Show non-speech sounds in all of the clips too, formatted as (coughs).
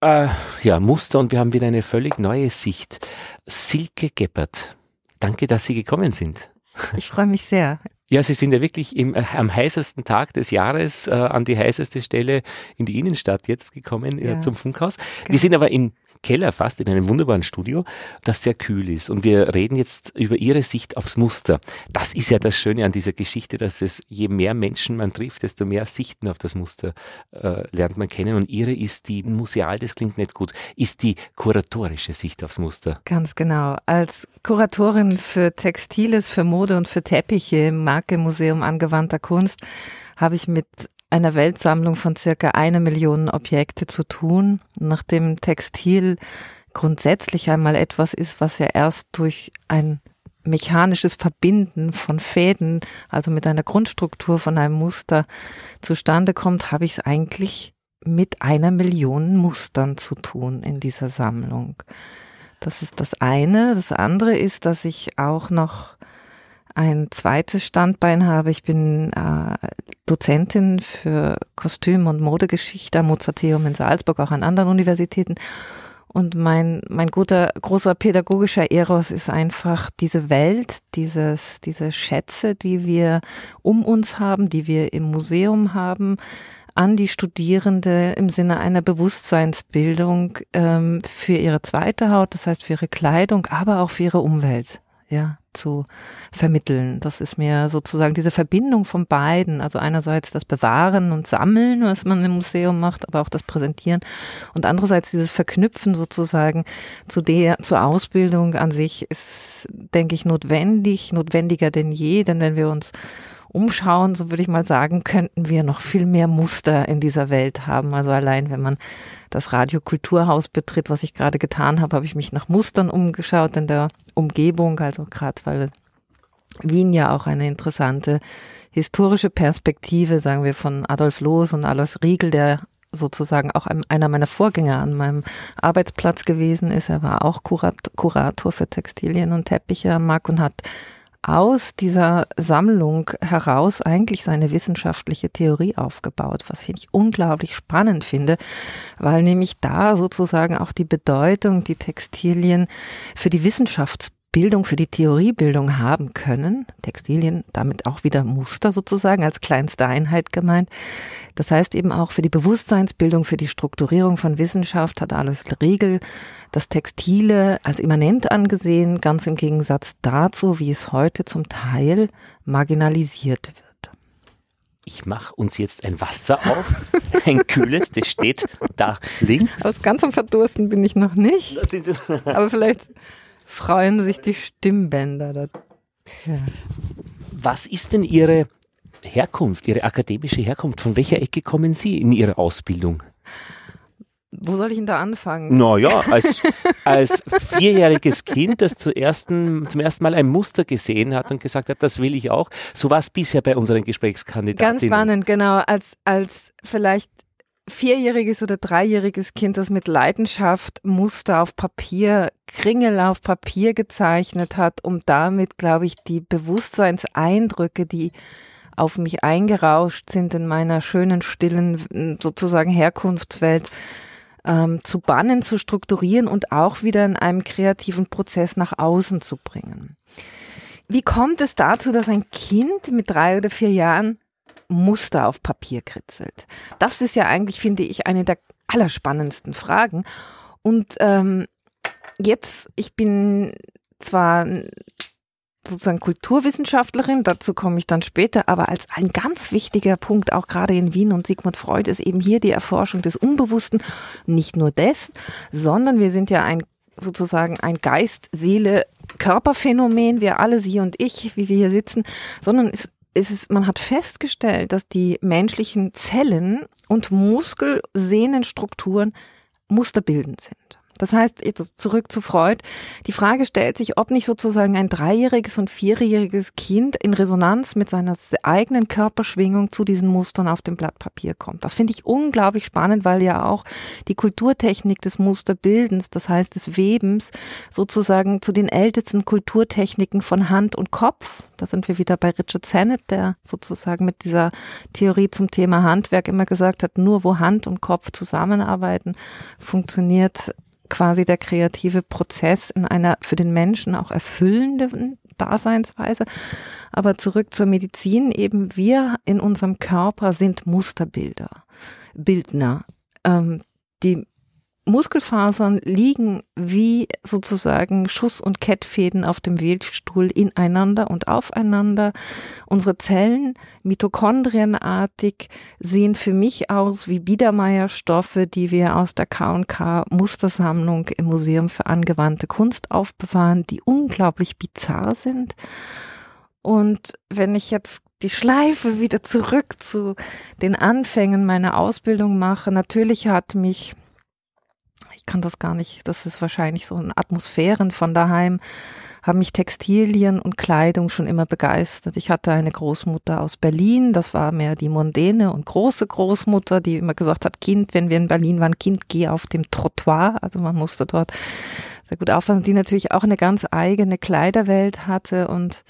Äh, ja, Muster und wir haben wieder eine völlig neue Sicht. Silke Geppert, danke, dass Sie gekommen sind. Ich freue mich sehr. Ja, Sie sind ja wirklich im, äh, am heißesten Tag des Jahres äh, an die heißeste Stelle in die Innenstadt jetzt gekommen äh, ja. zum Funkhaus. Wir sind aber im Keller fast in einem wunderbaren Studio, das sehr kühl ist. Und wir reden jetzt über Ihre Sicht aufs Muster. Das ist ja das Schöne an dieser Geschichte, dass es je mehr Menschen man trifft, desto mehr Sichten auf das Muster äh, lernt man kennen. Und Ihre ist die museal, das klingt nicht gut, ist die kuratorische Sicht aufs Muster. Ganz genau. Als Kuratorin für Textiles, für Mode und für Teppiche im Marke Museum angewandter Kunst habe ich mit einer Weltsammlung von circa eine Million Objekte zu tun. Nachdem Textil grundsätzlich einmal etwas ist, was ja erst durch ein mechanisches Verbinden von Fäden, also mit einer Grundstruktur von einem Muster zustande kommt, habe ich es eigentlich mit einer Million Mustern zu tun in dieser Sammlung. Das ist das eine. Das andere ist, dass ich auch noch ein zweites Standbein habe. Ich bin äh, Dozentin für Kostüm- und Modegeschichte am Mozarteum in Salzburg, auch an anderen Universitäten. Und mein, mein guter, großer pädagogischer Eros ist einfach diese Welt, dieses, diese Schätze, die wir um uns haben, die wir im Museum haben, an die Studierende im Sinne einer Bewusstseinsbildung ähm, für ihre zweite Haut, das heißt für ihre Kleidung, aber auch für ihre Umwelt ja, zu vermitteln. Das ist mir sozusagen diese Verbindung von beiden. Also einerseits das Bewahren und Sammeln, was man im Museum macht, aber auch das Präsentieren und andererseits dieses Verknüpfen sozusagen zu der, zur Ausbildung an sich ist, denke ich, notwendig, notwendiger denn je, denn wenn wir uns umschauen, so würde ich mal sagen, könnten wir noch viel mehr Muster in dieser Welt haben. Also allein, wenn man das Radiokulturhaus betritt, was ich gerade getan habe, habe ich mich nach Mustern umgeschaut in der Umgebung, also gerade weil Wien ja auch eine interessante historische Perspektive, sagen wir, von Adolf Loos und Alois Riegel, der sozusagen auch einer meiner Vorgänger an meinem Arbeitsplatz gewesen ist. Er war auch Kurat Kurator für Textilien und Teppiche am Markt und hat aus dieser Sammlung heraus eigentlich seine wissenschaftliche Theorie aufgebaut, was ich unglaublich spannend finde, weil nämlich da sozusagen auch die Bedeutung, die Textilien für die Wissenschafts Bildung für die Theoriebildung haben können. Textilien, damit auch wieder Muster sozusagen als kleinste Einheit gemeint. Das heißt eben auch für die Bewusstseinsbildung, für die Strukturierung von Wissenschaft hat Alois Riegel das Textile als immanent angesehen, ganz im Gegensatz dazu, wie es heute zum Teil marginalisiert wird. Ich mache uns jetzt ein Wasser auf, (laughs) ein kühles, das steht da links. Aus ganzem Verdursten bin ich noch nicht. Aber vielleicht freuen sich die Stimmbänder. Ja. Was ist denn Ihre Herkunft, Ihre akademische Herkunft? Von welcher Ecke kommen Sie in Ihrer Ausbildung? Wo soll ich denn da anfangen? Naja, als, als vierjähriges Kind, das zum ersten, zum ersten Mal ein Muster gesehen hat und gesagt hat, das will ich auch. So war es bisher bei unseren Gesprächskandidatinnen. Ganz spannend, genau. Als, als vielleicht vierjähriges oder dreijähriges Kind, das mit Leidenschaft Muster auf Papier, Kringel auf Papier gezeichnet hat, um damit, glaube ich, die Bewusstseinseindrücke, die auf mich eingerauscht sind in meiner schönen, stillen, sozusagen Herkunftswelt, ähm, zu bannen, zu strukturieren und auch wieder in einem kreativen Prozess nach außen zu bringen. Wie kommt es dazu, dass ein Kind mit drei oder vier Jahren Muster auf Papier kritzelt? Das ist ja eigentlich, finde ich, eine der allerspannendsten Fragen. Und ähm, jetzt, ich bin zwar sozusagen Kulturwissenschaftlerin, dazu komme ich dann später, aber als ein ganz wichtiger Punkt, auch gerade in Wien und Sigmund Freud, ist eben hier die Erforschung des Unbewussten, nicht nur des, sondern wir sind ja ein sozusagen ein Geist, Seele, Körperphänomen, wir alle, Sie und ich, wie wir hier sitzen, sondern es es, man hat festgestellt, dass die menschlichen Zellen und Muskelsehnenstrukturen musterbildend sind. Das heißt, zurück zu Freud, die Frage stellt sich, ob nicht sozusagen ein dreijähriges und vierjähriges Kind in Resonanz mit seiner eigenen Körperschwingung zu diesen Mustern auf dem Blatt Papier kommt. Das finde ich unglaublich spannend, weil ja auch die Kulturtechnik des Musterbildens, das heißt des Webens, sozusagen zu den ältesten Kulturtechniken von Hand und Kopf, da sind wir wieder bei Richard Sennett, der sozusagen mit dieser Theorie zum Thema Handwerk immer gesagt hat, nur wo Hand und Kopf zusammenarbeiten, funktioniert quasi der kreative Prozess in einer für den Menschen auch erfüllenden Daseinsweise. Aber zurück zur Medizin, eben wir in unserem Körper sind Musterbilder, Bildner. Ähm, die Muskelfasern liegen wie sozusagen Schuss- und Kettfäden auf dem Webstuhl ineinander und aufeinander. Unsere Zellen, mitochondrienartig, sehen für mich aus wie Biedermeierstoffe, die wir aus der K&K Mustersammlung im Museum für angewandte Kunst aufbewahren, die unglaublich bizarr sind. Und wenn ich jetzt die Schleife wieder zurück zu den Anfängen meiner Ausbildung mache, natürlich hat mich ich kann das gar nicht, das ist wahrscheinlich so ein Atmosphären von daheim, haben mich Textilien und Kleidung schon immer begeistert. Ich hatte eine Großmutter aus Berlin, das war mehr die mondäne und große Großmutter, die immer gesagt hat, Kind, wenn wir in Berlin waren, Kind, geh auf dem Trottoir. Also man musste dort sehr gut aufpassen, die natürlich auch eine ganz eigene Kleiderwelt hatte und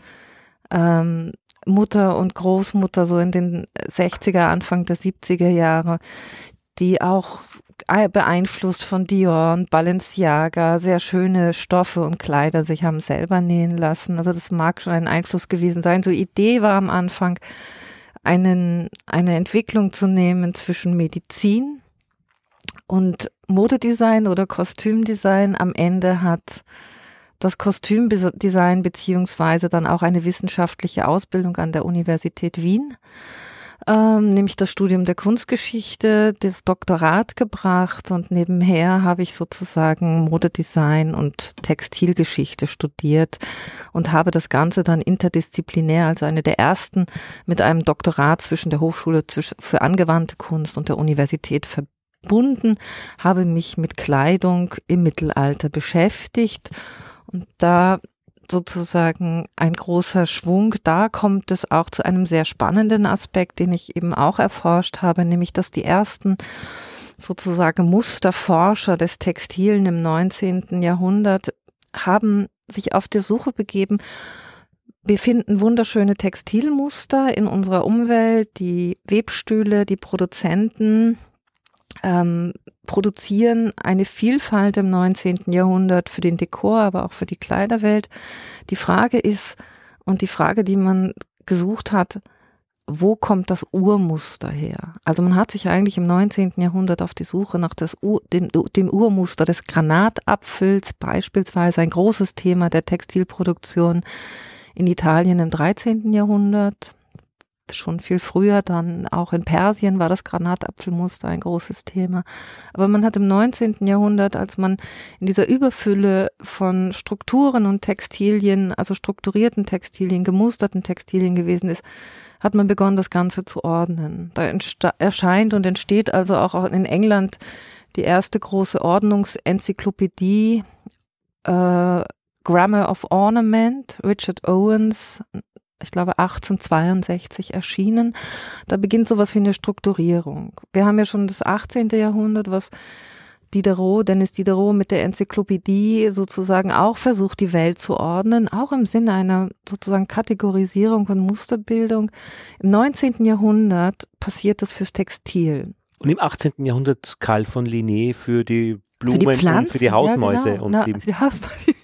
ähm, Mutter und Großmutter so in den 60er, Anfang der 70er Jahre, die auch beeinflusst von Dior und Balenciaga, sehr schöne Stoffe und Kleider sich haben selber nähen lassen. Also das mag schon ein Einfluss gewesen sein. So Idee war am Anfang, einen, eine Entwicklung zu nehmen zwischen Medizin und Modedesign oder Kostümdesign. Am Ende hat das Kostümdesign beziehungsweise dann auch eine wissenschaftliche Ausbildung an der Universität Wien ähm, nämlich das Studium der Kunstgeschichte, das Doktorat gebracht und nebenher habe ich sozusagen Modedesign und Textilgeschichte studiert und habe das Ganze dann interdisziplinär, also eine der ersten mit einem Doktorat zwischen der Hochschule für angewandte Kunst und der Universität verbunden, habe mich mit Kleidung im Mittelalter beschäftigt. Und da sozusagen ein großer Schwung. Da kommt es auch zu einem sehr spannenden Aspekt, den ich eben auch erforscht habe, nämlich dass die ersten sozusagen Musterforscher des Textilen im 19. Jahrhundert haben sich auf die Suche begeben. Wir finden wunderschöne Textilmuster in unserer Umwelt, die Webstühle, die Produzenten ähm, produzieren eine Vielfalt im 19. Jahrhundert für den Dekor, aber auch für die Kleiderwelt. Die Frage ist, und die Frage, die man gesucht hat, wo kommt das Urmuster her? Also man hat sich eigentlich im 19. Jahrhundert auf die Suche nach Ur, dem, dem Urmuster des Granatapfels, beispielsweise ein großes Thema der Textilproduktion in Italien im 13. Jahrhundert schon viel früher, dann auch in Persien war das Granatapfelmuster ein großes Thema. Aber man hat im 19. Jahrhundert, als man in dieser Überfülle von Strukturen und Textilien, also strukturierten Textilien, gemusterten Textilien gewesen ist, hat man begonnen, das Ganze zu ordnen. Da erscheint und entsteht also auch in England die erste große Ordnungsenzyklopädie, äh, Grammar of Ornament, Richard Owens, ich glaube 1862 erschienen. Da beginnt sowas wie eine Strukturierung. Wir haben ja schon das 18. Jahrhundert, was Diderot, Dennis Diderot mit der Enzyklopädie sozusagen auch versucht, die Welt zu ordnen, auch im Sinne einer sozusagen Kategorisierung und Musterbildung. Im 19. Jahrhundert passiert das fürs Textil. Und im 18. Jahrhundert Karl von Linné für die Blumen für die Pflanzen, und für die Hausmäuse. Ja, genau. und Na, die, die Hausmäuse.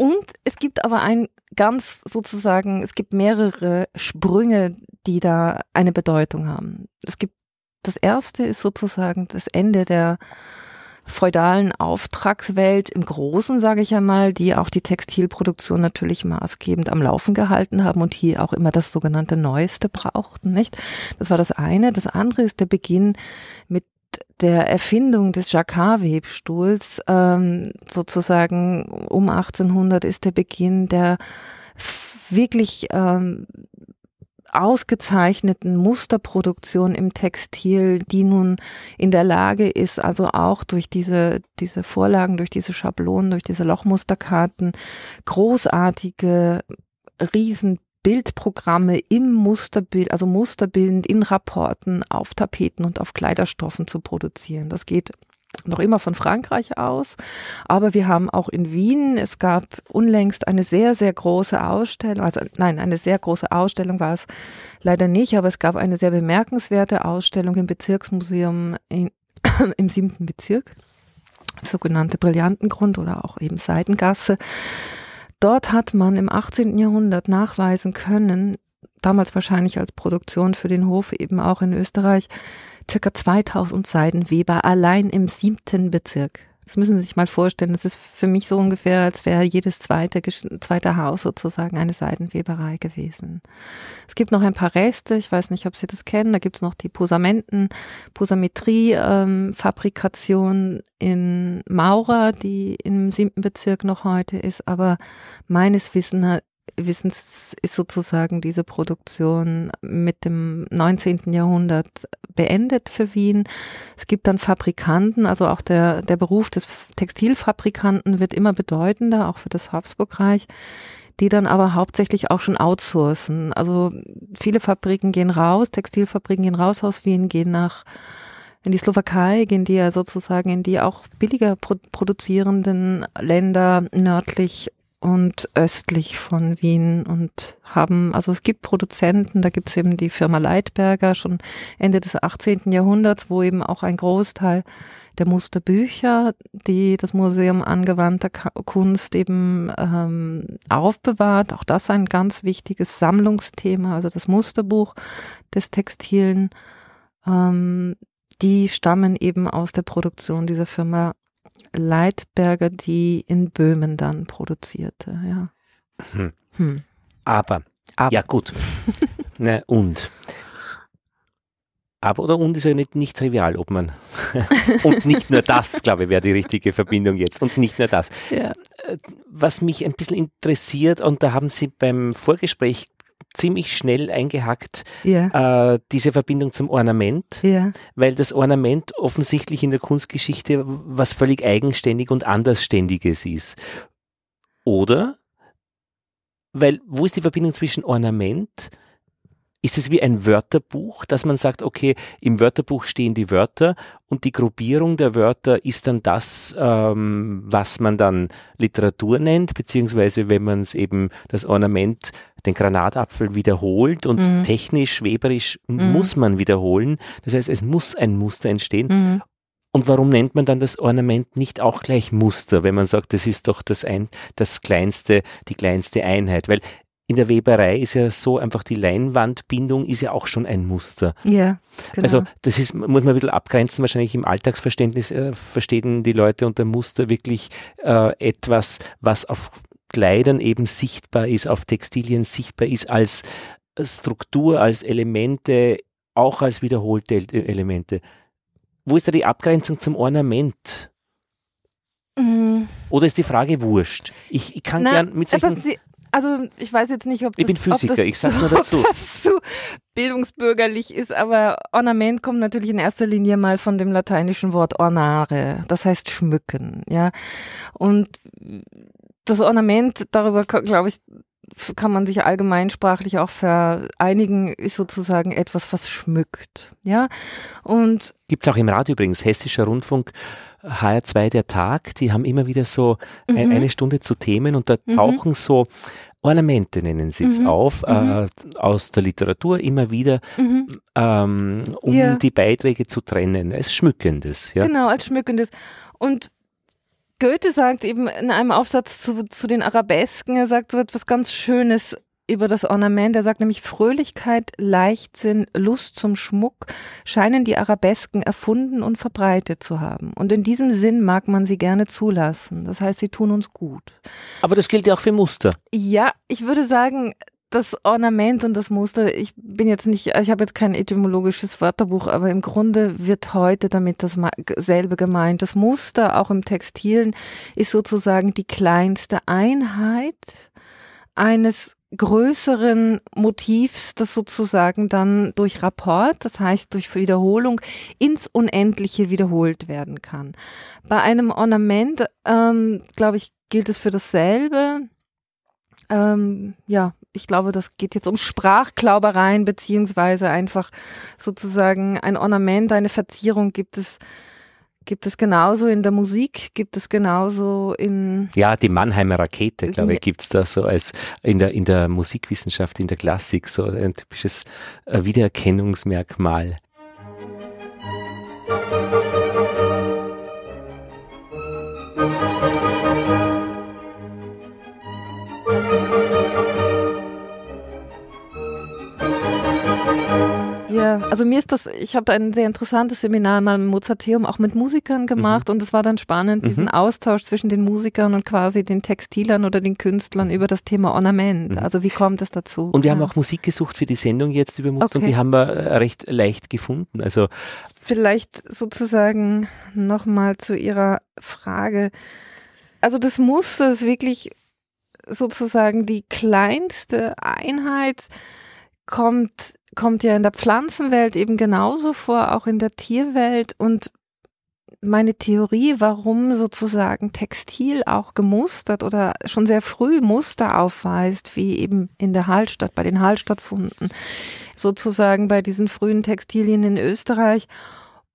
Und es gibt aber ein ganz sozusagen, es gibt mehrere Sprünge, die da eine Bedeutung haben. Es gibt, das erste ist sozusagen das Ende der feudalen Auftragswelt im Großen, sage ich einmal, die auch die Textilproduktion natürlich maßgebend am Laufen gehalten haben und hier auch immer das sogenannte Neueste brauchten, nicht? Das war das eine. Das andere ist der Beginn mit der Erfindung des Jacquard-Webstuhls ähm, sozusagen um 1800 ist der Beginn der wirklich ähm, ausgezeichneten Musterproduktion im Textil, die nun in der Lage ist, also auch durch diese, diese Vorlagen, durch diese Schablonen, durch diese Lochmusterkarten großartige Riesenbildprogramme im Musterbild, also musterbildend in Rapporten auf Tapeten und auf Kleiderstoffen zu produzieren. Das geht noch immer von Frankreich aus. Aber wir haben auch in Wien, es gab unlängst eine sehr, sehr große Ausstellung, also nein, eine sehr große Ausstellung war es leider nicht, aber es gab eine sehr bemerkenswerte Ausstellung im Bezirksmuseum in, (coughs) im siebten Bezirk, sogenannte Brillantengrund oder auch eben Seidengasse. Dort hat man im 18. Jahrhundert nachweisen können, damals wahrscheinlich als Produktion für den Hof eben auch in Österreich, circa 2000 Seidenweber allein im siebten Bezirk. Das müssen Sie sich mal vorstellen. Das ist für mich so ungefähr, als wäre jedes zweite, zweite Haus sozusagen eine Seidenweberei gewesen. Es gibt noch ein paar Reste. Ich weiß nicht, ob Sie das kennen. Da gibt es noch die Posamenten, Posametrie-Fabrikation ähm, in Maurer, die im siebten Bezirk noch heute ist. Aber meines Wissens Wissens ist sozusagen diese Produktion mit dem 19. Jahrhundert beendet für Wien. Es gibt dann Fabrikanten, also auch der, der Beruf des Textilfabrikanten wird immer bedeutender, auch für das Habsburgreich, die dann aber hauptsächlich auch schon outsourcen. Also viele Fabriken gehen raus, Textilfabriken gehen raus aus Wien, gehen nach in die Slowakei, gehen die ja sozusagen in die auch billiger produzierenden Länder nördlich und östlich von Wien und haben, also es gibt Produzenten, da gibt es eben die Firma Leitberger schon Ende des 18. Jahrhunderts, wo eben auch ein Großteil der Musterbücher, die das Museum angewandter Kunst eben ähm, aufbewahrt. Auch das ein ganz wichtiges Sammlungsthema, also das Musterbuch des Textilen. Ähm, die stammen eben aus der Produktion dieser Firma Leitberger, die in Böhmen dann produzierte, ja. Hm. Hm. Aber, Aber, ja gut. (laughs) Na, und. Aber oder und ist ja nicht, nicht trivial, ob man. (laughs) und nicht nur das, glaube ich, wäre die richtige Verbindung jetzt. Und nicht nur das. Ja. Äh, was mich ein bisschen interessiert, und da haben Sie beim Vorgespräch ziemlich schnell eingehackt, ja. äh, diese Verbindung zum Ornament, ja. weil das Ornament offensichtlich in der Kunstgeschichte was völlig eigenständig und andersständiges ist. Oder? Weil, wo ist die Verbindung zwischen Ornament ist es wie ein Wörterbuch, dass man sagt, okay, im Wörterbuch stehen die Wörter und die Gruppierung der Wörter ist dann das, ähm, was man dann Literatur nennt, beziehungsweise wenn man es eben das Ornament, den Granatapfel wiederholt und mhm. technisch, weberisch mhm. muss man wiederholen. Das heißt, es muss ein Muster entstehen. Mhm. Und warum nennt man dann das Ornament nicht auch gleich Muster, wenn man sagt, das ist doch das ein, das kleinste, die kleinste Einheit? Weil in der Weberei ist ja so einfach die Leinwandbindung ist ja auch schon ein Muster. Ja. Genau. Also das ist, muss man ein bisschen abgrenzen, wahrscheinlich im Alltagsverständnis äh, verstehen die Leute unter Muster wirklich äh, etwas, was auf Kleidern eben sichtbar ist, auf Textilien sichtbar ist als Struktur, als Elemente, auch als wiederholte Elemente. Wo ist da die Abgrenzung zum Ornament? Mhm. Oder ist die Frage wurscht? Ich, ich kann Na, gern mit solchen... Also ich weiß jetzt nicht, ob das, ich bin Physiker, ich sag nur (laughs) dazu. Ob das zu bildungsbürgerlich ist, aber Ornament kommt natürlich in erster Linie mal von dem lateinischen Wort ornare, das heißt schmücken, ja. Und das Ornament, darüber glaube ich, kann man sich allgemeinsprachlich auch vereinigen, ist sozusagen etwas, was schmückt, ja. Und gibt's auch im Radio übrigens, Hessischer Rundfunk HR2 der Tag, die haben immer wieder so mhm. ein, eine Stunde zu Themen und da mhm. tauchen so Ornamente nennen sie es mhm. auf, äh, mhm. aus der Literatur immer wieder, mhm. ähm, um ja. die Beiträge zu trennen, als Schmückendes. Ja? Genau, als Schmückendes. Und Goethe sagt eben in einem Aufsatz zu, zu den Arabesken, er sagt so etwas ganz Schönes, über das Ornament. Er sagt nämlich Fröhlichkeit, Leichtsinn, Lust zum Schmuck scheinen die Arabesken erfunden und verbreitet zu haben. Und in diesem Sinn mag man sie gerne zulassen. Das heißt, sie tun uns gut. Aber das gilt ja auch für Muster. Ja, ich würde sagen, das Ornament und das Muster, ich bin jetzt nicht, ich habe jetzt kein etymologisches Wörterbuch, aber im Grunde wird heute damit dasselbe gemeint. Das Muster, auch im Textilen, ist sozusagen die kleinste Einheit eines größeren Motivs, das sozusagen dann durch Rapport, das heißt durch Wiederholung, ins Unendliche wiederholt werden kann. Bei einem Ornament, ähm, glaube ich, gilt es für dasselbe. Ähm, ja, ich glaube, das geht jetzt um Sprachklaubereien, beziehungsweise einfach sozusagen ein Ornament, eine Verzierung gibt es Gibt es genauso in der Musik? Gibt es genauso in. Ja, die Mannheimer Rakete, glaube ich, gibt es da so als in der, in der Musikwissenschaft, in der Klassik, so ein typisches äh, Wiedererkennungsmerkmal. Ja, also mir ist das, ich habe ein sehr interessantes Seminar mal im Mozarteum auch mit Musikern gemacht mhm. und es war dann spannend, diesen mhm. Austausch zwischen den Musikern und quasi den Textilern oder den Künstlern über das Thema Ornament. Mhm. Also wie kommt es dazu? Und wir ja. haben auch Musik gesucht für die Sendung jetzt über Muster okay. und die haben wir äh, recht leicht gefunden. Also vielleicht sozusagen nochmal zu Ihrer Frage. Also das Muster ist wirklich sozusagen die kleinste Einheit kommt, kommt ja in der Pflanzenwelt eben genauso vor, auch in der Tierwelt. Und meine Theorie, warum sozusagen Textil auch gemustert oder schon sehr früh Muster aufweist, wie eben in der Hallstatt, bei den Hallstattfunden, sozusagen bei diesen frühen Textilien in Österreich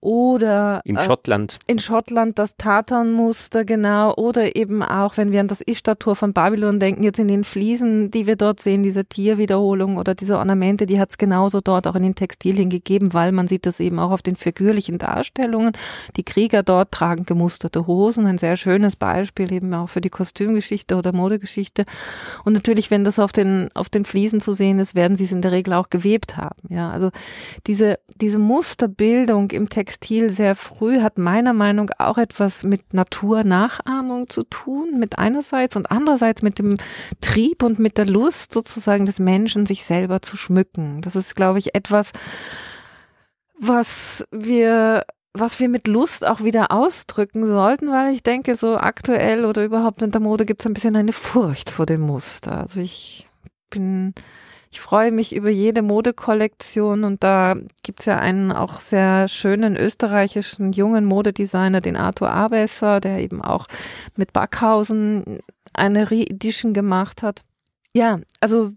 oder in äh, Schottland. In Schottland das Tatanmuster, genau. Oder eben auch, wenn wir an das Ishtar-Tor von Babylon denken, jetzt in den Fliesen, die wir dort sehen, diese Tierwiederholung oder diese Ornamente, die hat es genauso dort auch in den Textilien gegeben, weil man sieht das eben auch auf den figürlichen Darstellungen. Die Krieger dort tragen gemusterte Hosen, ein sehr schönes Beispiel eben auch für die Kostümgeschichte oder Modegeschichte. Und natürlich, wenn das auf den, auf den Fliesen zu sehen ist, werden sie es in der Regel auch gewebt haben. Ja, also diese, diese Musterbildung im Text Textil sehr früh hat meiner Meinung nach auch etwas mit Naturnachahmung zu tun, mit einerseits und andererseits mit dem Trieb und mit der Lust sozusagen des Menschen, sich selber zu schmücken. Das ist, glaube ich, etwas, was wir was wir mit Lust auch wieder ausdrücken sollten, weil ich denke, so aktuell oder überhaupt in der Mode gibt es ein bisschen eine Furcht vor dem Muster. Also ich bin ich freue mich über jede Modekollektion und da gibt's ja einen auch sehr schönen österreichischen jungen Modedesigner, den Arthur Abesser, der eben auch mit Backhausen eine Re-Edition gemacht hat. Ja, also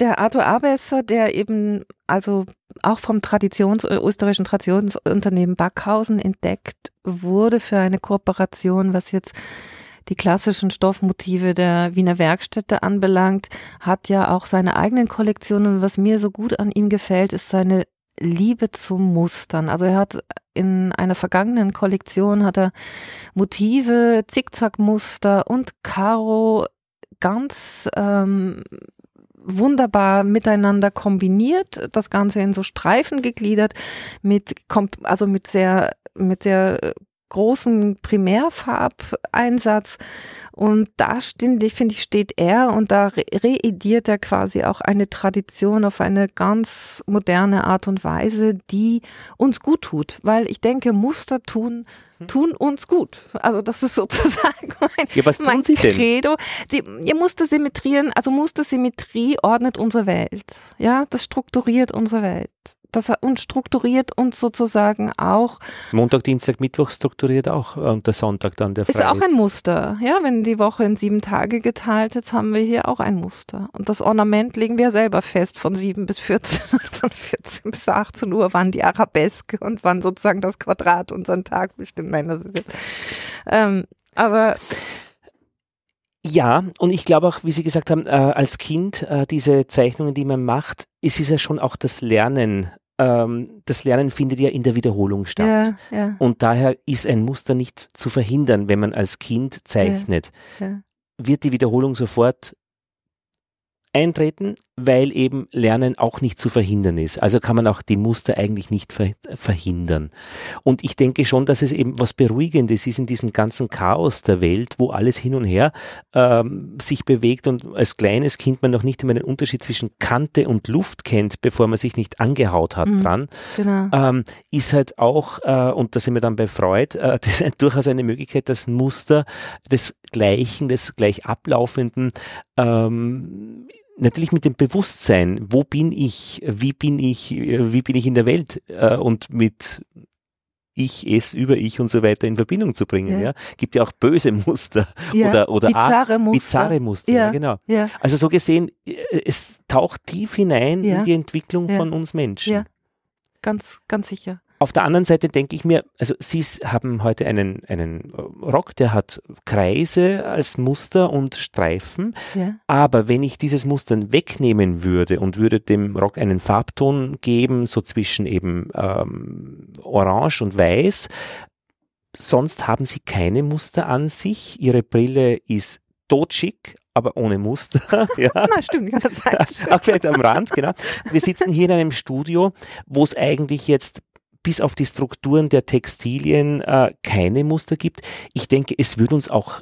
der Arthur Abesser, der eben also auch vom Traditions österreichischen Traditionsunternehmen Backhausen entdeckt wurde für eine Kooperation, was jetzt die klassischen Stoffmotive der Wiener Werkstätte anbelangt, hat ja auch seine eigenen Kollektionen. Was mir so gut an ihm gefällt, ist seine Liebe zum Mustern. Also er hat in einer vergangenen Kollektion hat er Motive, Zickzackmuster und Karo ganz ähm, wunderbar miteinander kombiniert, das Ganze in so Streifen gegliedert, mit, also mit sehr, mit sehr großen Primärfarbeinsatz. Und da finde ich, steht er und da reidiert er quasi auch eine Tradition auf eine ganz moderne Art und Weise, die uns gut tut. Weil ich denke, Muster tun, tun uns gut. Also das ist (laughs) sozusagen mein, ja, was mein Sie Credo. Die, ihr Muster symmetrieren, also Mustersymmetrie ordnet unsere Welt. Ja, das strukturiert unsere Welt das und strukturiert uns sozusagen auch. Montag, Dienstag, Mittwoch strukturiert auch und der Sonntag dann der Freitag. Ist auch ein Muster. Ja, wenn die Woche in sieben Tage geteilt ist, haben wir hier auch ein Muster. Und das Ornament legen wir selber fest von sieben bis 14, (laughs) von 14 bis 18 Uhr, wann die Arabeske und wann sozusagen das Quadrat unseren Tag bestimmt. Nein, das ist ähm, aber ja, und ich glaube auch, wie Sie gesagt haben, äh, als Kind, äh, diese Zeichnungen, die man macht, es ist ja schon auch das Lernen. Ähm, das Lernen findet ja in der Wiederholung statt. Ja, ja. Und daher ist ein Muster nicht zu verhindern, wenn man als Kind zeichnet. Ja, wird die Wiederholung sofort eintreten, weil eben Lernen auch nicht zu verhindern ist. Also kann man auch die Muster eigentlich nicht verhindern. Und ich denke schon, dass es eben was Beruhigendes ist in diesem ganzen Chaos der Welt, wo alles hin und her ähm, sich bewegt und als kleines Kind man noch nicht immer den Unterschied zwischen Kante und Luft kennt, bevor man sich nicht angehaut hat mhm, dran, genau. ähm, ist halt auch, äh, und da sind wir dann bei Freud, äh, (laughs) das ist durchaus eine Möglichkeit, das Muster des Gleichen, des gleich ablaufenden ähm, natürlich mit dem Bewusstsein, wo bin ich, wie bin ich, wie bin ich in der Welt äh, und mit ich, es, über ich und so weiter in Verbindung zu bringen. Ja. ja. Gibt ja auch böse (laughs) Muster ja, oder, oder bizarre Muster. Bizarre Muster ja, ja genau. Ja. Also so gesehen, äh, es taucht tief hinein in die Entwicklung von uns Menschen. Ja, ganz, ganz sicher. Auf der anderen Seite denke ich mir, also Sie haben heute einen, einen Rock, der hat Kreise als Muster und Streifen. Ja. Aber wenn ich dieses Muster wegnehmen würde und würde dem Rock einen Farbton geben, so zwischen eben ähm, Orange und Weiß, sonst haben Sie keine Muster an sich. Ihre Brille ist totschick, aber ohne Muster. (laughs) ja. (laughs) Na, stimmt, kann das sein. Auch vielleicht am Rand, genau. Wir sitzen hier in einem Studio, wo es eigentlich jetzt bis auf die Strukturen der Textilien äh, keine Muster gibt. Ich denke, es würde uns auch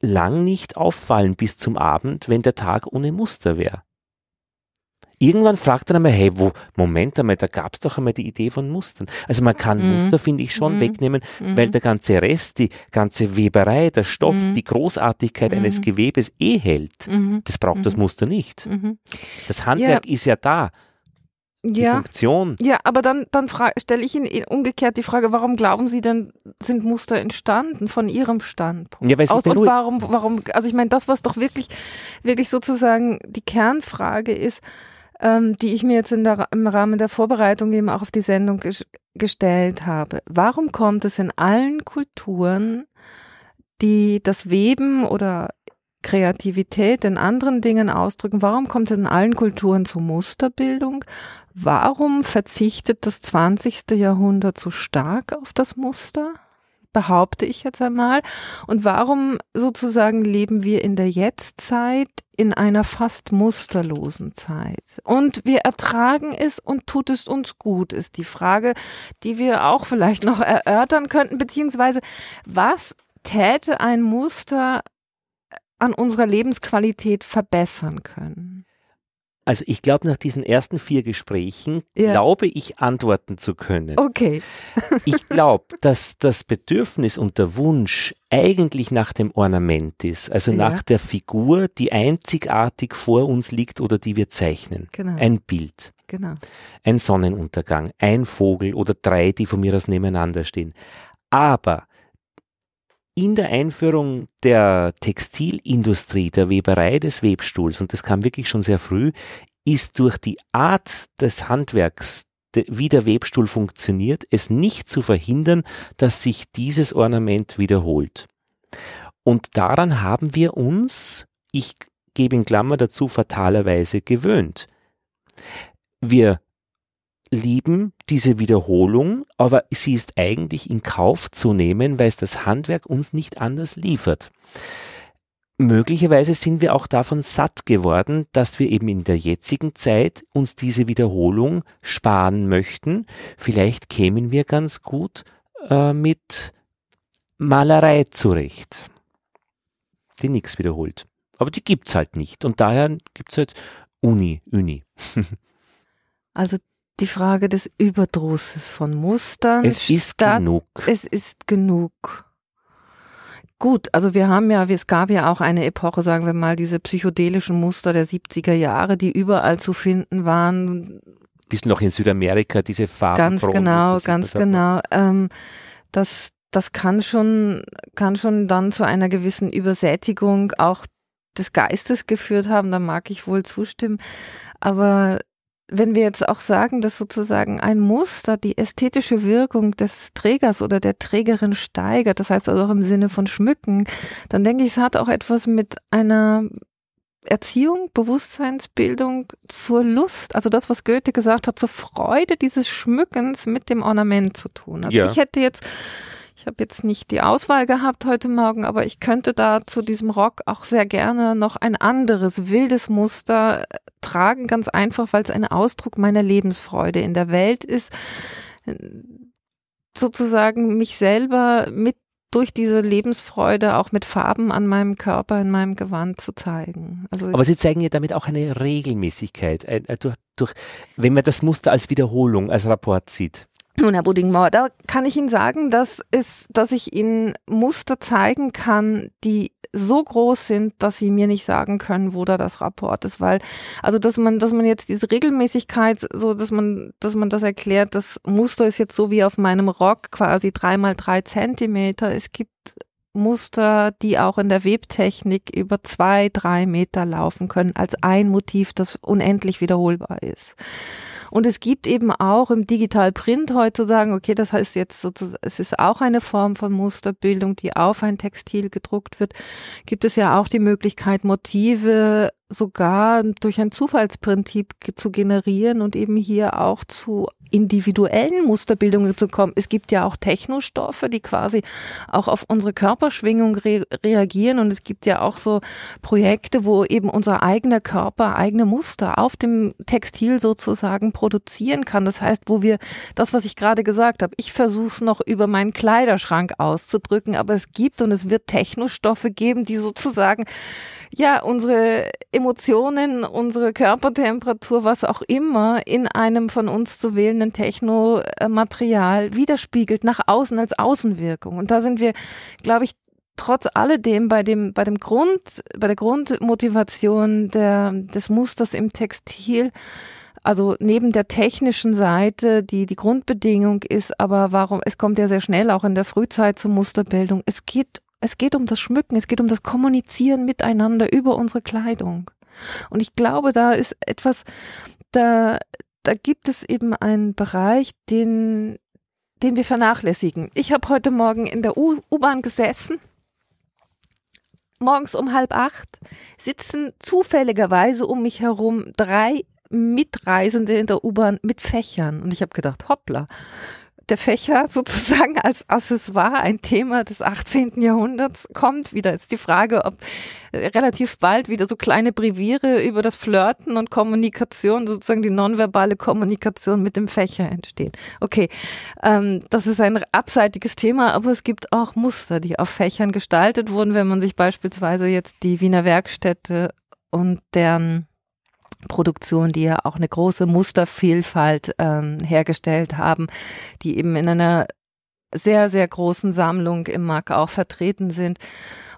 lang nicht auffallen bis zum Abend, wenn der Tag ohne Muster wäre. Irgendwann fragt er einmal, hey, wo, Moment einmal, da gab es doch einmal die Idee von Mustern. Also man kann mhm. Muster, finde ich, schon mhm. wegnehmen, mhm. weil der ganze Rest, die ganze Weberei, der Stoff, mhm. die Großartigkeit eines mhm. Gewebes eh hält. Mhm. Das braucht das Muster nicht. Das Handwerk ja. ist ja da die ja, Funktion. Ja, aber dann, dann stelle ich Ihnen umgekehrt die Frage, warum glauben Sie denn, sind Muster entstanden von Ihrem Standpunkt? Ja, weil Aus, und warum, warum, also ich meine, das, was doch wirklich, wirklich sozusagen die Kernfrage ist, ähm, die ich mir jetzt in der, im Rahmen der Vorbereitung eben auch auf die Sendung ges gestellt habe. Warum kommt es in allen Kulturen, die das Weben oder Kreativität in anderen Dingen ausdrücken? Warum kommt es in allen Kulturen zur Musterbildung? Warum verzichtet das 20. Jahrhundert so stark auf das Muster? behaupte ich jetzt einmal. Und warum sozusagen leben wir in der Jetztzeit in einer fast musterlosen Zeit? Und wir ertragen es und tut es uns gut, ist die Frage, die wir auch vielleicht noch erörtern könnten, beziehungsweise was täte ein Muster an unserer Lebensqualität verbessern können? Also ich glaube, nach diesen ersten vier Gesprächen ja. glaube ich antworten zu können. Okay. (laughs) ich glaube, dass das Bedürfnis und der Wunsch eigentlich nach dem Ornament ist, also ja. nach der Figur, die einzigartig vor uns liegt oder die wir zeichnen. Genau. Ein Bild. Genau. Ein Sonnenuntergang, ein Vogel oder drei, die von mir aus nebeneinander stehen. Aber in der Einführung der Textilindustrie, der Weberei des Webstuhls, und das kam wirklich schon sehr früh, ist durch die Art des Handwerks, wie der Webstuhl funktioniert, es nicht zu verhindern, dass sich dieses Ornament wiederholt. Und daran haben wir uns, ich gebe in Klammer dazu, fatalerweise gewöhnt. Wir lieben diese Wiederholung, aber sie ist eigentlich in Kauf zu nehmen, weil es das Handwerk uns nicht anders liefert. Möglicherweise sind wir auch davon satt geworden, dass wir eben in der jetzigen Zeit uns diese Wiederholung sparen möchten. Vielleicht kämen wir ganz gut äh, mit Malerei zurecht, die nichts wiederholt. Aber die gibt's halt nicht und daher gibt's halt Uni, Uni. (laughs) also die Frage des Überdrusses von Mustern. Es ist genug. Es ist genug. Gut, also wir haben ja, es gab ja auch eine Epoche, sagen wir mal, diese psychedelischen Muster der 70er Jahre, die überall zu finden waren. Bis noch in Südamerika, diese Farben. Ganz genau, ganz genau. Ähm, das, das kann schon, kann schon dann zu einer gewissen Übersättigung auch des Geistes geführt haben, da mag ich wohl zustimmen. Aber wenn wir jetzt auch sagen, dass sozusagen ein Muster die ästhetische Wirkung des Trägers oder der Trägerin steigert, das heißt also auch im Sinne von Schmücken, dann denke ich, es hat auch etwas mit einer Erziehung, Bewusstseinsbildung zur Lust, also das, was Goethe gesagt hat, zur Freude dieses Schmückens mit dem Ornament zu tun. Also ja. ich hätte jetzt ich habe jetzt nicht die Auswahl gehabt heute Morgen, aber ich könnte da zu diesem Rock auch sehr gerne noch ein anderes wildes Muster äh, tragen, ganz einfach, weil es ein Ausdruck meiner Lebensfreude in der Welt ist, äh, sozusagen mich selber mit durch diese Lebensfreude auch mit Farben an meinem Körper, in meinem Gewand zu zeigen. Also Aber Sie zeigen ja damit auch eine Regelmäßigkeit, ein, durch, durch, wenn man das Muster als Wiederholung, als Rapport sieht. Nun, Herr Buddingmauer, da kann ich Ihnen sagen, dass, es, dass ich Ihnen Muster zeigen kann, die so groß sind, dass sie mir nicht sagen können, wo da das Rapport ist, weil also dass man, dass man jetzt diese Regelmäßigkeit, so dass man, dass man das erklärt, das Muster ist jetzt so wie auf meinem Rock quasi drei mal drei Zentimeter. Es gibt Muster, die auch in der Webtechnik über zwei, drei Meter laufen können, als ein Motiv, das unendlich wiederholbar ist. Und es gibt eben auch im Digital Print heute zu sagen, okay, das heißt jetzt sozusagen, es ist auch eine Form von Musterbildung, die auf ein Textil gedruckt wird, gibt es ja auch die Möglichkeit, Motive sogar durch ein Zufallsprinzip zu generieren und eben hier auch zu individuellen Musterbildungen zu kommen. Es gibt ja auch Technostoffe, die quasi auch auf unsere Körperschwingung re reagieren und es gibt ja auch so Projekte, wo eben unser eigener Körper eigene Muster auf dem Textil sozusagen produzieren kann. Das heißt, wo wir das, was ich gerade gesagt habe, ich versuche es noch über meinen Kleiderschrank auszudrücken, aber es gibt und es wird Technostoffe geben, die sozusagen ja unsere Emotionen, unsere Körpertemperatur, was auch immer in einem von uns zu wählenden Technomaterial widerspiegelt nach außen als Außenwirkung. Und da sind wir, glaube ich, trotz alledem bei dem, bei dem Grund, bei der Grundmotivation der, des Musters im Textil, also neben der technischen Seite, die die Grundbedingung ist, aber warum, es kommt ja sehr schnell auch in der Frühzeit zur Musterbildung. Es geht es geht um das Schmücken, es geht um das Kommunizieren miteinander über unsere Kleidung. Und ich glaube, da ist etwas, da, da gibt es eben einen Bereich, den, den wir vernachlässigen. Ich habe heute Morgen in der U-Bahn gesessen. Morgens um halb acht sitzen zufälligerweise um mich herum drei Mitreisende in der U-Bahn mit Fächern. Und ich habe gedacht, hoppla, der Fächer (laughs) sozusagen als Accessoire ein Thema des 18. Jahrhunderts kommt. Wieder ist die Frage, ob äh, relativ bald wieder so kleine Breviere über das Flirten und Kommunikation, sozusagen die nonverbale Kommunikation mit dem Fächer entstehen. Okay, ähm, das ist ein abseitiges Thema, aber es gibt auch Muster, die auf Fächern gestaltet wurden, wenn man sich beispielsweise jetzt die Wiener Werkstätte und deren Produktion, die ja auch eine große Mustervielfalt ähm, hergestellt haben, die eben in einer sehr, sehr großen Sammlung im Markt auch vertreten sind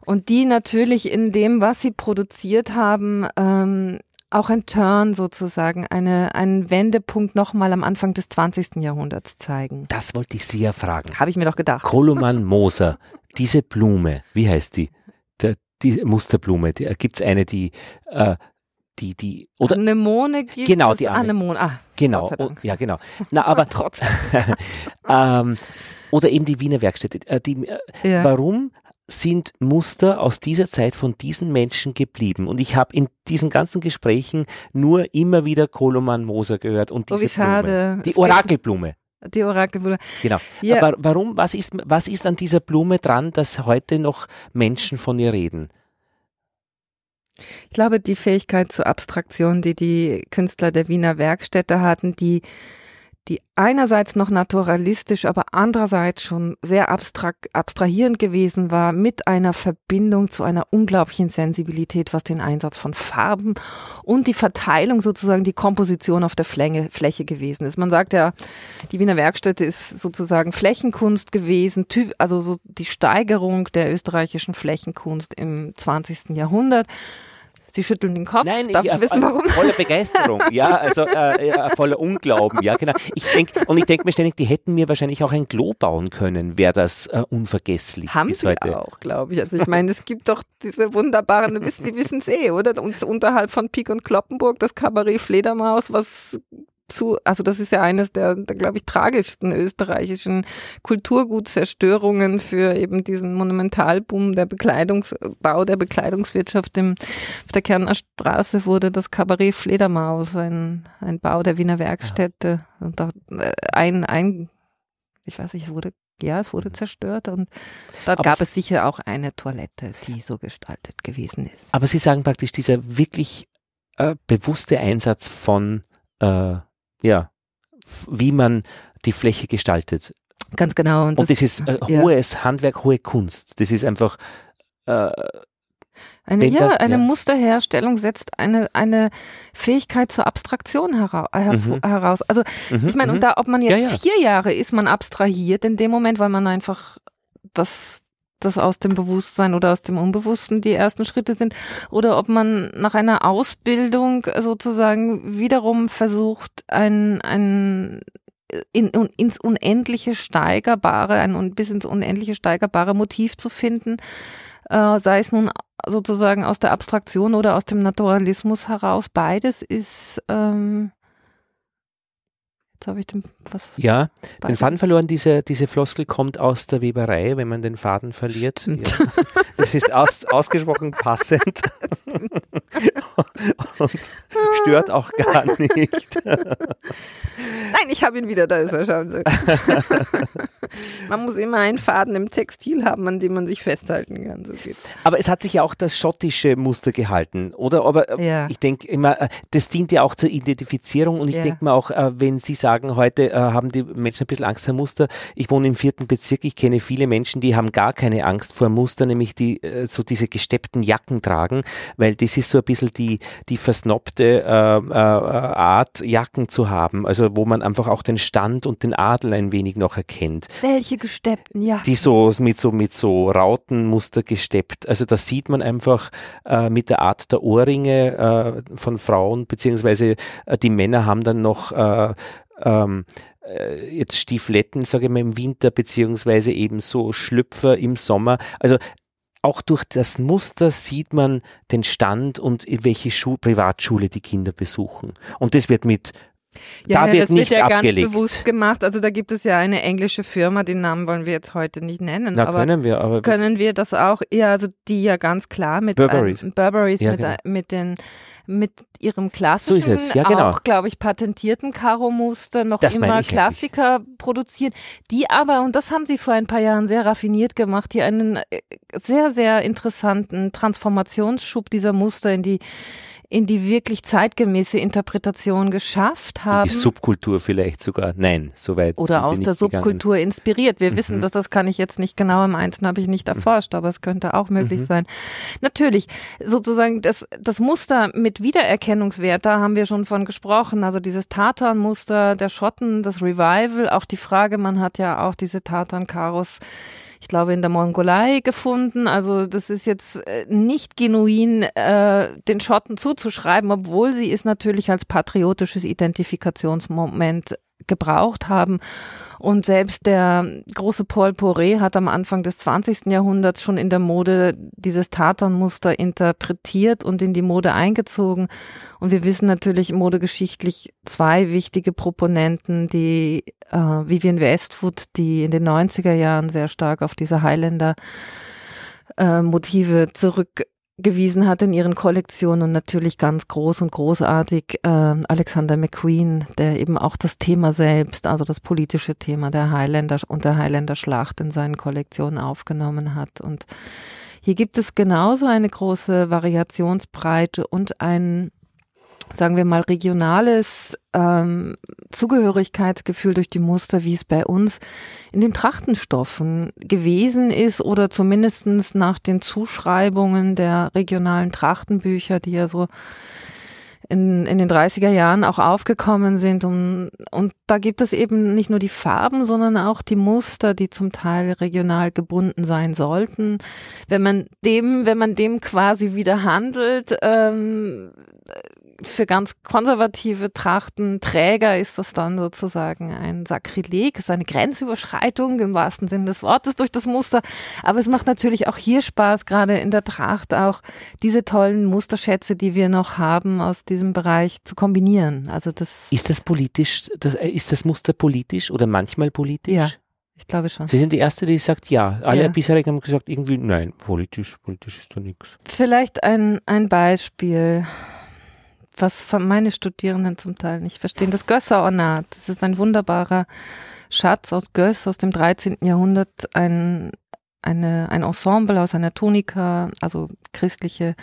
und die natürlich in dem, was sie produziert haben, ähm, auch ein Turn sozusagen, eine, einen Wendepunkt nochmal am Anfang des 20. Jahrhunderts zeigen. Das wollte ich Sie ja fragen. Habe ich mir doch gedacht. Koloman Moser, diese Blume, wie heißt die? Der, die Musterblume, gibt es eine, die äh, die, die, oder? Anemone gibt genau, die Anemone. Ah, genau, oh, ja, genau. Na, aber (laughs) trotzdem. (laughs) ähm, oder eben die Wiener Werkstätte. Äh, die, äh, ja. Warum sind Muster aus dieser Zeit von diesen Menschen geblieben. Und ich habe in diesen ganzen Gesprächen nur immer wieder Koloman Moser gehört und diese oh, wie schade. Blume. Die Orakelblume. Die Orakelblume. Genau. Ja. Aber warum, was ist, was ist an dieser Blume dran, dass heute noch Menschen von ihr reden? Ich glaube, die Fähigkeit zur Abstraktion, die die Künstler der Wiener Werkstätte hatten, die, die einerseits noch naturalistisch, aber andererseits schon sehr abstrakt, abstrahierend gewesen war, mit einer Verbindung zu einer unglaublichen Sensibilität, was den Einsatz von Farben und die Verteilung sozusagen, die Komposition auf der Fläche, Fläche gewesen ist. Man sagt ja, die Wiener Werkstätte ist sozusagen Flächenkunst gewesen, also so die Steigerung der österreichischen Flächenkunst im 20. Jahrhundert. Sie schütteln den Kopf. Nein, Darf ich, ich wissen, warum? Voller Begeisterung, ja, (laughs) also äh, äh, voller Unglauben, ja, genau. Ich denk, und ich denke mir ständig, die hätten mir wahrscheinlich auch ein Klo bauen können, wäre das äh, unvergesslich. Haben bis sie heute. auch, glaube ich. Also ich meine, es gibt doch diese wunderbaren, Sie wissen es eh, oder? Und unterhalb von Pik und Kloppenburg das Kabarett Fledermaus, was zu, also das ist ja eines der, der glaube ich, tragischsten österreichischen Kulturgutzerstörungen für eben diesen Monumentalboom der Bekleidungsbau der Bekleidungswirtschaft im, auf der Kerner Straße wurde das Kabarett Fledermaus, ein, ein Bau der Wiener Werkstätte ja. und dort äh, ein, ein, ich weiß nicht, es wurde ja, es wurde mhm. zerstört und dort aber gab es sicher auch eine Toilette, die so gestaltet gewesen ist. Aber Sie sagen praktisch, dieser wirklich äh, bewusste Einsatz von äh, ja, wie man die Fläche gestaltet. Ganz genau. Und das, und das ist äh, hohes ja. Handwerk, hohe Kunst. Das ist einfach äh, Eine, ja, das, eine ja. Musterherstellung setzt eine, eine Fähigkeit zur Abstraktion hera her mhm. heraus. Also mhm, ich meine, und mhm. da, ob man jetzt ja. vier Jahre ist, man abstrahiert in dem Moment, weil man einfach das das aus dem Bewusstsein oder aus dem Unbewussten die ersten Schritte sind, oder ob man nach einer Ausbildung sozusagen wiederum versucht, ein, ein in, in, ins Unendliche steigerbare, ein bis ins Unendliche steigerbare Motiv zu finden, äh, sei es nun sozusagen aus der Abstraktion oder aus dem Naturalismus heraus. Beides ist ähm, Jetzt habe ich den was. Ja, den Faden verloren. Diese, diese Floskel kommt aus der Weberei, wenn man den Faden verliert. Ja. Das ist aus, ausgesprochen passend (laughs) und stört auch gar (laughs) nicht. Nein, ich habe ihn wieder, da ist er schon. (laughs) man muss immer einen Faden im Textil haben, an dem man sich festhalten kann. So geht. Aber es hat sich ja auch das schottische Muster gehalten, oder? Aber äh, ja. ich denke immer, äh, das dient ja auch zur Identifizierung und ich ja. denke mir auch, äh, wenn Sie sagen, heute haben die Menschen ein bisschen Angst vor Muster. Ich wohne im vierten Bezirk, ich kenne viele Menschen, die haben gar keine Angst vor Muster, nämlich die so diese gesteppten Jacken tragen, weil das ist so ein bisschen die, die versnobte äh, äh, Art, Jacken zu haben, also wo man einfach auch den Stand und den Adel ein wenig noch erkennt. Welche gesteppten Jacken? Die so mit so mit so Rautenmuster gesteppt. Also das sieht man einfach äh, mit der Art der Ohrringe äh, von Frauen, beziehungsweise äh, die Männer haben dann noch äh, ähm, äh, jetzt Stiefletten, sage ich mal, im Winter, beziehungsweise eben so Schlüpfer im Sommer. Also auch durch das Muster sieht man den Stand und in welche Schu Privatschule die Kinder besuchen. Und das wird mit ja, da wird das nichts wird ja abgelegt. ganz bewusst gemacht. Also da gibt es ja eine englische Firma, den Namen wollen wir jetzt heute nicht nennen. Na, aber können wir, aber können wir das auch? Ja, also die ja ganz klar mit Burberrys, ein, Burberrys ja, mit, genau. mit den mit ihrem klassischen, so ja, genau. auch glaube ich patentierten Karo-Muster noch das immer Klassiker eigentlich. produzieren, die aber und das haben sie vor ein paar Jahren sehr raffiniert gemacht, hier einen äh, sehr sehr interessanten Transformationsschub dieser Muster in die in die wirklich zeitgemäße Interpretation geschafft haben. Die Subkultur vielleicht sogar. Nein, soweit. Oder aus der Subkultur gegangen. inspiriert. Wir mhm. wissen, dass das kann ich jetzt nicht genau im Einzelnen habe ich nicht erforscht, aber es könnte auch möglich mhm. sein. Natürlich, sozusagen das, das Muster mit Wiedererkennungswert, da haben wir schon von gesprochen. Also dieses Tartan-Muster der Schotten, das Revival, auch die Frage, man hat ja auch diese Tartan-Karos ich glaube, in der Mongolei gefunden. Also das ist jetzt äh, nicht genuin äh, den Schotten zuzuschreiben, obwohl sie es natürlich als patriotisches Identifikationsmoment gebraucht haben. Und selbst der große Paul Poré hat am Anfang des 20. Jahrhunderts schon in der Mode dieses Tatanmuster interpretiert und in die Mode eingezogen. Und wir wissen natürlich modegeschichtlich zwei wichtige Proponenten, die äh, Vivian Westwood, die in den 90er Jahren sehr stark auf diese Highlander äh, Motive zurück gewiesen hat in ihren Kollektionen und natürlich ganz groß und großartig äh, Alexander McQueen, der eben auch das Thema selbst, also das politische Thema der Highlander und der Highlander Schlacht in seinen Kollektionen aufgenommen hat. Und hier gibt es genauso eine große Variationsbreite und ein sagen wir mal, regionales ähm, Zugehörigkeitsgefühl durch die Muster, wie es bei uns in den Trachtenstoffen gewesen ist oder zumindestens nach den Zuschreibungen der regionalen Trachtenbücher, die ja so in, in den 30er Jahren auch aufgekommen sind. Und, und da gibt es eben nicht nur die Farben, sondern auch die Muster, die zum Teil regional gebunden sein sollten. Wenn man dem, wenn man dem quasi wieder handelt, ähm, für ganz konservative Trachtenträger ist das dann sozusagen ein Sakrileg, ist eine Grenzüberschreitung im wahrsten Sinne des Wortes durch das Muster. Aber es macht natürlich auch hier Spaß, gerade in der Tracht auch diese tollen Musterschätze, die wir noch haben aus diesem Bereich zu kombinieren. Also das ist das politisch, das, äh, ist das Muster politisch oder manchmal politisch? Ja. Ich glaube schon. Sie sind die Erste, die sagt ja. Alle ja. bisherigen haben gesagt, irgendwie, nein, politisch, politisch ist da nichts. Vielleicht ein, ein Beispiel was meine Studierenden zum Teil nicht verstehen. Das Gösser-Ornat, das ist ein wunderbarer Schatz aus Göss aus dem 13. Jahrhundert, ein, eine, ein Ensemble aus einer Tunika, also christliche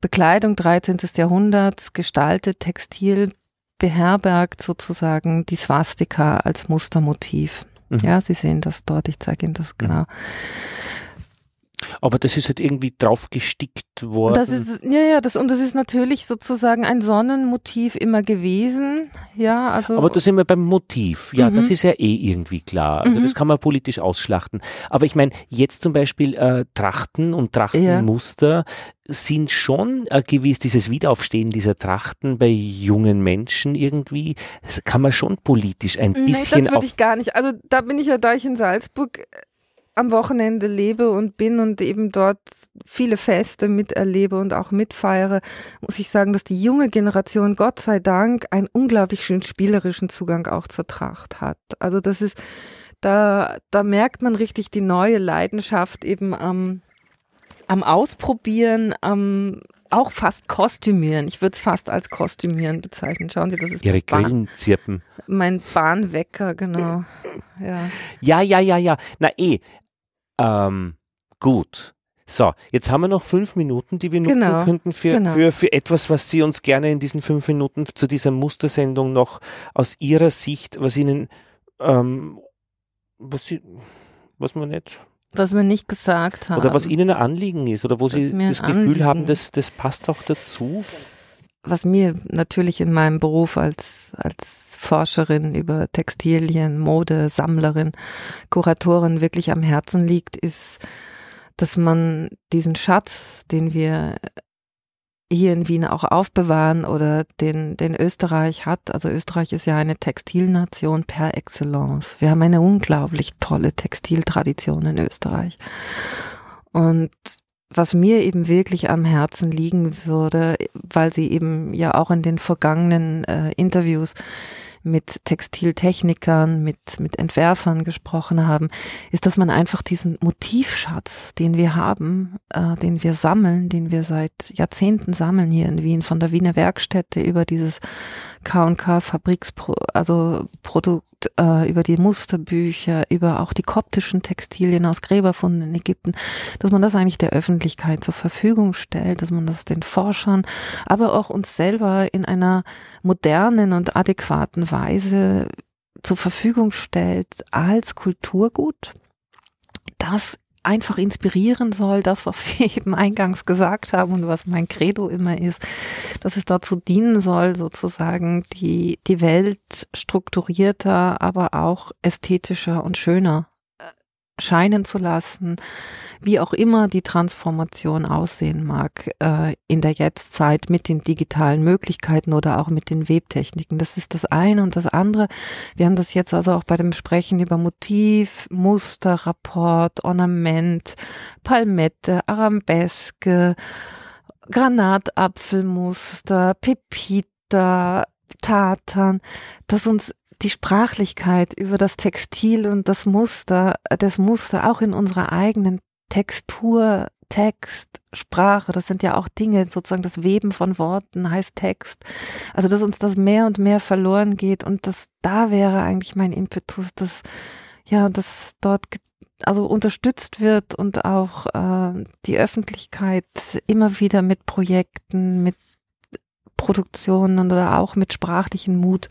Bekleidung 13. Jahrhunderts, gestaltet, Textil, beherbergt sozusagen die Swastika als Mustermotiv. Mhm. Ja, Sie sehen das dort, ich zeige Ihnen das genau. Aber das ist halt irgendwie drauf gestickt worden. Das ist, ja, ja, das, und das ist natürlich sozusagen ein Sonnenmotiv immer gewesen. Ja, also. Aber da sind wir beim Motiv. Ja, mhm. das ist ja eh irgendwie klar. Also mhm. das kann man politisch ausschlachten. Aber ich meine, jetzt zum Beispiel äh, Trachten und Trachtenmuster ja. sind schon äh, gewiss, dieses Wiederaufstehen dieser Trachten bei jungen Menschen irgendwie, das kann man schon politisch ein nee, bisschen. Das würde ich gar nicht. Also da bin ich ja, da ich in Salzburg am Wochenende lebe und bin und eben dort viele Feste miterlebe und auch mitfeiere, muss ich sagen, dass die junge Generation Gott sei Dank einen unglaublich schön spielerischen Zugang auch zur Tracht hat. Also das ist, da, da merkt man richtig die neue Leidenschaft eben am, am Ausprobieren, am auch fast Kostümieren. Ich würde es fast als Kostümieren bezeichnen. Schauen Sie, das ist Ihre Grillenzirpen. Mein Bahnwecker, genau. Ja. ja, ja, ja, ja. Na eh, ähm, gut. So, jetzt haben wir noch fünf Minuten, die wir nutzen genau, könnten für, genau. für, für etwas, was Sie uns gerne in diesen fünf Minuten zu dieser Mustersendung noch aus Ihrer Sicht, was Ihnen, ähm, was Sie, was man nicht. Was wir nicht gesagt haben. Oder was Ihnen ein Anliegen ist, oder wo Sie das Gefühl Anliegen. haben, das, das passt auch dazu. Was mir natürlich in meinem Beruf als, als Forscherin über Textilien, Mode, Sammlerin, Kuratorin wirklich am Herzen liegt, ist, dass man diesen Schatz, den wir hier in Wien auch aufbewahren oder den, den Österreich hat. Also Österreich ist ja eine Textilnation per excellence. Wir haben eine unglaublich tolle Textiltradition in Österreich. Und was mir eben wirklich am Herzen liegen würde, weil sie eben ja auch in den vergangenen äh, Interviews mit Textiltechnikern, mit, mit Entwerfern gesprochen haben, ist, dass man einfach diesen Motivschatz, den wir haben, äh, den wir sammeln, den wir seit Jahrzehnten sammeln hier in Wien, von der Wiener Werkstätte über dieses K&K Fabrikspro, also Produkt, äh, über die Musterbücher, über auch die koptischen Textilien aus Gräberfunden in Ägypten, dass man das eigentlich der Öffentlichkeit zur Verfügung stellt, dass man das den Forschern, aber auch uns selber in einer modernen und adäquaten Weise zur Verfügung stellt als Kulturgut, das einfach inspirieren soll, das, was (laughs) wir eben eingangs gesagt haben und was mein Credo immer ist, dass es dazu dienen soll, sozusagen die, die Welt strukturierter, aber auch ästhetischer und schöner scheinen zu lassen, wie auch immer die Transformation aussehen mag äh, in der Jetztzeit mit den digitalen Möglichkeiten oder auch mit den Webtechniken. Das ist das eine und das andere. Wir haben das jetzt also auch bei dem Sprechen über Motiv, Muster, Rapport, Ornament, Palmette, Arabesque, Granatapfelmuster, Pepita, Tatan, dass uns die Sprachlichkeit über das Textil und das Muster, das Muster auch in unserer eigenen Textur, Text, Sprache, das sind ja auch Dinge, sozusagen das Weben von Worten heißt Text. Also, dass uns das mehr und mehr verloren geht und das, da wäre eigentlich mein Impetus, dass, ja, dass dort also unterstützt wird und auch äh, die Öffentlichkeit immer wieder mit Projekten, mit Produktionen oder auch mit sprachlichem Mut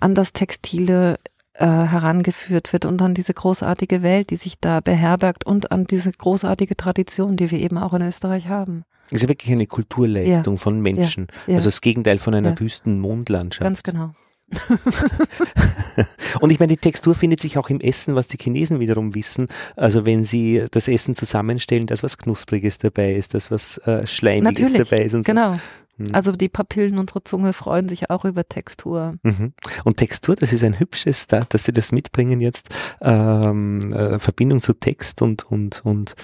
an das Textile äh, herangeführt wird und an diese großartige Welt, die sich da beherbergt und an diese großartige Tradition, die wir eben auch in Österreich haben. Es ist wirklich eine Kulturleistung ja. von Menschen. Ja. Ja. Also das Gegenteil von einer wüsten Mondlandschaft. Ganz genau. (laughs) und ich meine, die Textur findet sich auch im Essen, was die Chinesen wiederum wissen. Also wenn sie das Essen zusammenstellen, das was Knuspriges dabei ist, das was äh, Schleimiges Natürlich, dabei ist und so. Genau. Hm. Also die Papillen unserer Zunge freuen sich auch über Textur. Mhm. Und Textur, das ist ein hübsches, da, dass Sie das mitbringen jetzt, ähm, äh, Verbindung zu Text und, und, und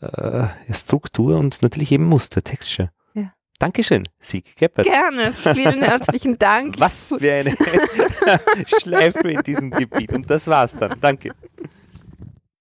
äh, Struktur und natürlich eben Muster, Texture. Ja. Dankeschön, Sieg Geppert. Gerne, vielen herzlichen Dank. Was für eine (laughs) (laughs) Schleife in diesem Gebiet. Und das war's dann. Danke.